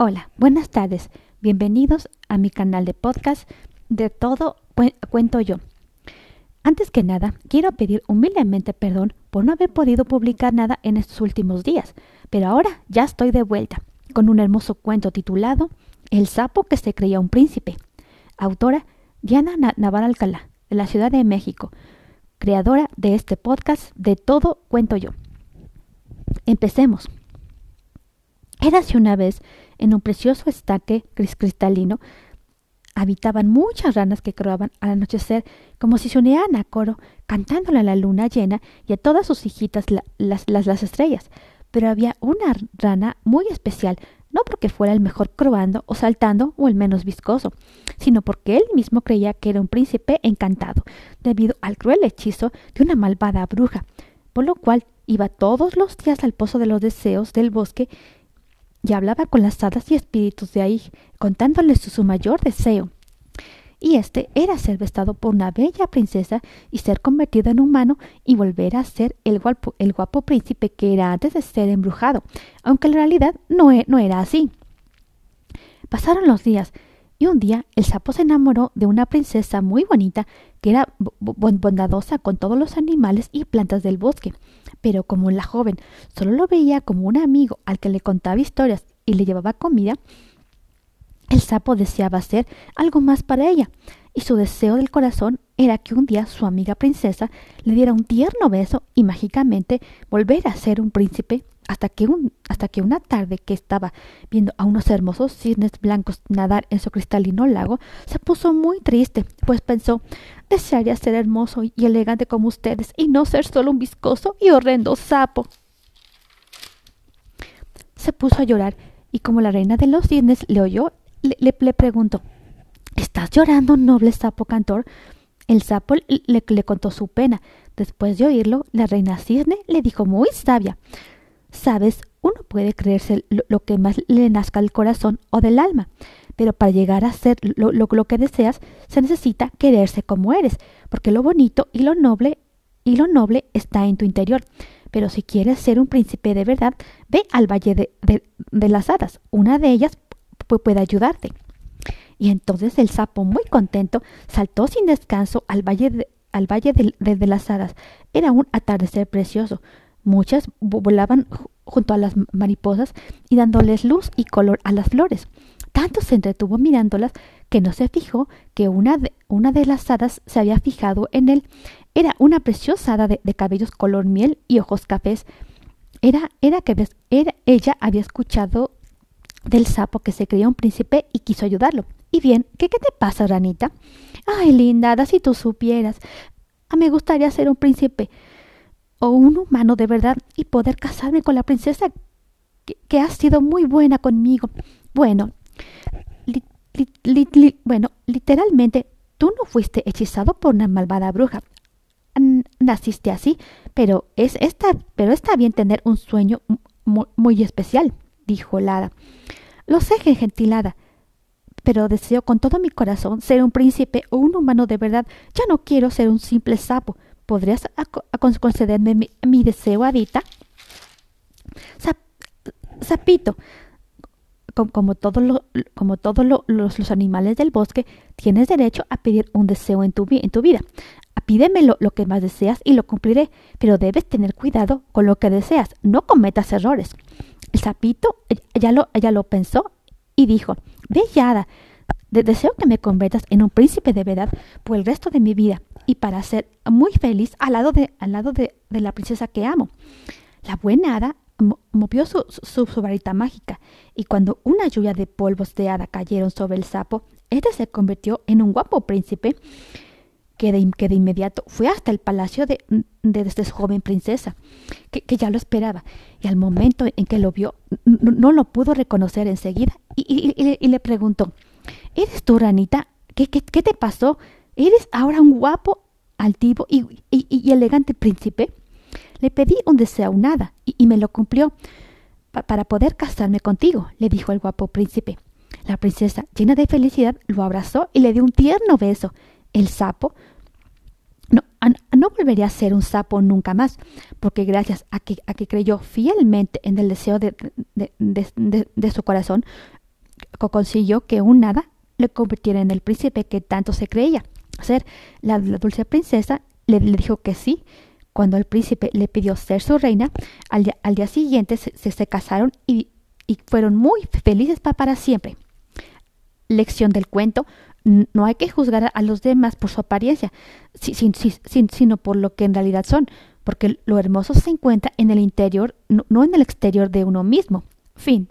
Hola, buenas tardes. Bienvenidos a mi canal de podcast de todo cuento yo. Antes que nada, quiero pedir humildemente perdón por no haber podido publicar nada en estos últimos días, pero ahora ya estoy de vuelta con un hermoso cuento titulado El sapo que se creía un príncipe. Autora Diana Navarra Alcalá, de la Ciudad de México, creadora de este podcast de todo cuento yo. Empecemos. Érase una vez en un precioso estaque cristalino habitaban muchas ranas que croaban al anochecer como si se unieran a coro, cantándole a la luna llena y a todas sus hijitas las, las, las estrellas. Pero había una rana muy especial, no porque fuera el mejor croando o saltando o el menos viscoso, sino porque él mismo creía que era un príncipe encantado, debido al cruel hechizo de una malvada bruja, por lo cual iba todos los días al pozo de los deseos del bosque y hablaba con las hadas y espíritus de ahí, contándoles su, mayor deseo. Y este era ser vestado por una bella princesa y ser convertido en humano y volver a ser el guapo, el guapo príncipe que era antes de ser embrujado, aunque en realidad no, e, no era así. Pasaron los días, y un día el sapo se enamoró de una princesa muy bonita que era bondadosa con todos los animales y plantas del bosque. Pero como la joven solo lo veía como un amigo al que le contaba historias y le llevaba comida, el sapo deseaba hacer algo más para ella, y su deseo del corazón era que un día su amiga princesa le diera un tierno beso y mágicamente volver a ser un príncipe hasta que, un, hasta que una tarde que estaba viendo a unos hermosos cisnes blancos nadar en su cristalino lago, se puso muy triste, pues pensó desearía ser hermoso y elegante como ustedes y no ser solo un viscoso y horrendo sapo. Se puso a llorar y como la reina de los cisnes le oyó, le, le, preguntó ¿Estás llorando, noble sapo cantor? El sapo le, le contó su pena. Después de oírlo, la reina cisne le dijo muy sabia Sabes, uno puede creerse lo, que más le nazca al corazón o del alma, pero para llegar a ser lo, lo, que deseas se necesita quererse como eres, porque lo bonito y lo noble y lo noble está en tu interior. Pero si quieres ser un príncipe de verdad, ve al valle de, de, las hadas. Una de ellas puede ayudarte. Y entonces el sapo, muy contento, saltó sin descanso al valle de, al valle de las hadas. Era un atardecer precioso. Muchas volaban junto a las mariposas y dándoles luz y color a las flores. Tanto se entretuvo mirándolas que no se fijó que una de, una de las hadas se había fijado en él. Era una preciosa hada de, cabellos color miel y ojos cafés. Era, era que era, ella había escuchado del sapo que se creía un príncipe y quiso ayudarlo. Y bien, ¿qué, qué te pasa, ranita? Ay, linda hada, si tú supieras. Ah, me gustaría ser un príncipe o un humano de verdad y poder casarme con la princesa que, ha sido muy buena conmigo. Bueno, bueno, literalmente tú no fuiste hechizado por una malvada bruja. naciste así, pero es esta, pero está bien tener un sueño muy, especial, dijo Lara. Lo sé, gentilada, pero deseo con todo mi corazón ser un príncipe o un humano de verdad. Ya no quiero ser un simple sapo. ¿Podrías concederme mi, deseo, Adita? Sapito, como, todos los, animales del bosque, tienes derecho a pedir un deseo en tu, vida. Pídeme lo, que más deseas y lo cumpliré, pero debes tener cuidado con lo que deseas. No cometas errores. El sapito ya lo, ya lo pensó y dijo, Bellada, deseo que me conviertas en un príncipe de verdad por el resto de mi vida y para ser muy feliz al lado de, al lado de, la princesa que amo. La buena hada movió su, su, varita mágica y cuando una lluvia de polvos de hada cayeron sobre el sapo, este se convirtió en un guapo príncipe que de, que de inmediato fue hasta el palacio de, de, esta joven princesa, que, ya lo esperaba, y al momento en que lo vio, no, lo pudo reconocer enseguida y, y, le preguntó, ¿Eres tú, ranita? ¿Qué, qué, qué te pasó? ¿Eres ahora un guapo, altivo y, y, elegante príncipe? Le pedí un deseo nada y, me lo cumplió. para poder casarme contigo, le dijo el guapo príncipe. La princesa, llena de felicidad, lo abrazó y le dio un tierno beso. El sapo no, no volvería a ser un sapo nunca más, porque gracias a que, a que creyó fielmente en el deseo de, de, de, de su corazón, consiguió que un nada le convirtiera en el príncipe que tanto se creía ser. La, dulce princesa le, dijo que sí. Cuando el príncipe le pidió ser su reina, al, día, siguiente se, se, casaron y, y, fueron muy felices para siempre. Lección del cuento, no hay que juzgar a los demás por su apariencia, sino por lo que en realidad son, porque lo hermoso se encuentra en el interior, no en el exterior de uno mismo. Fin.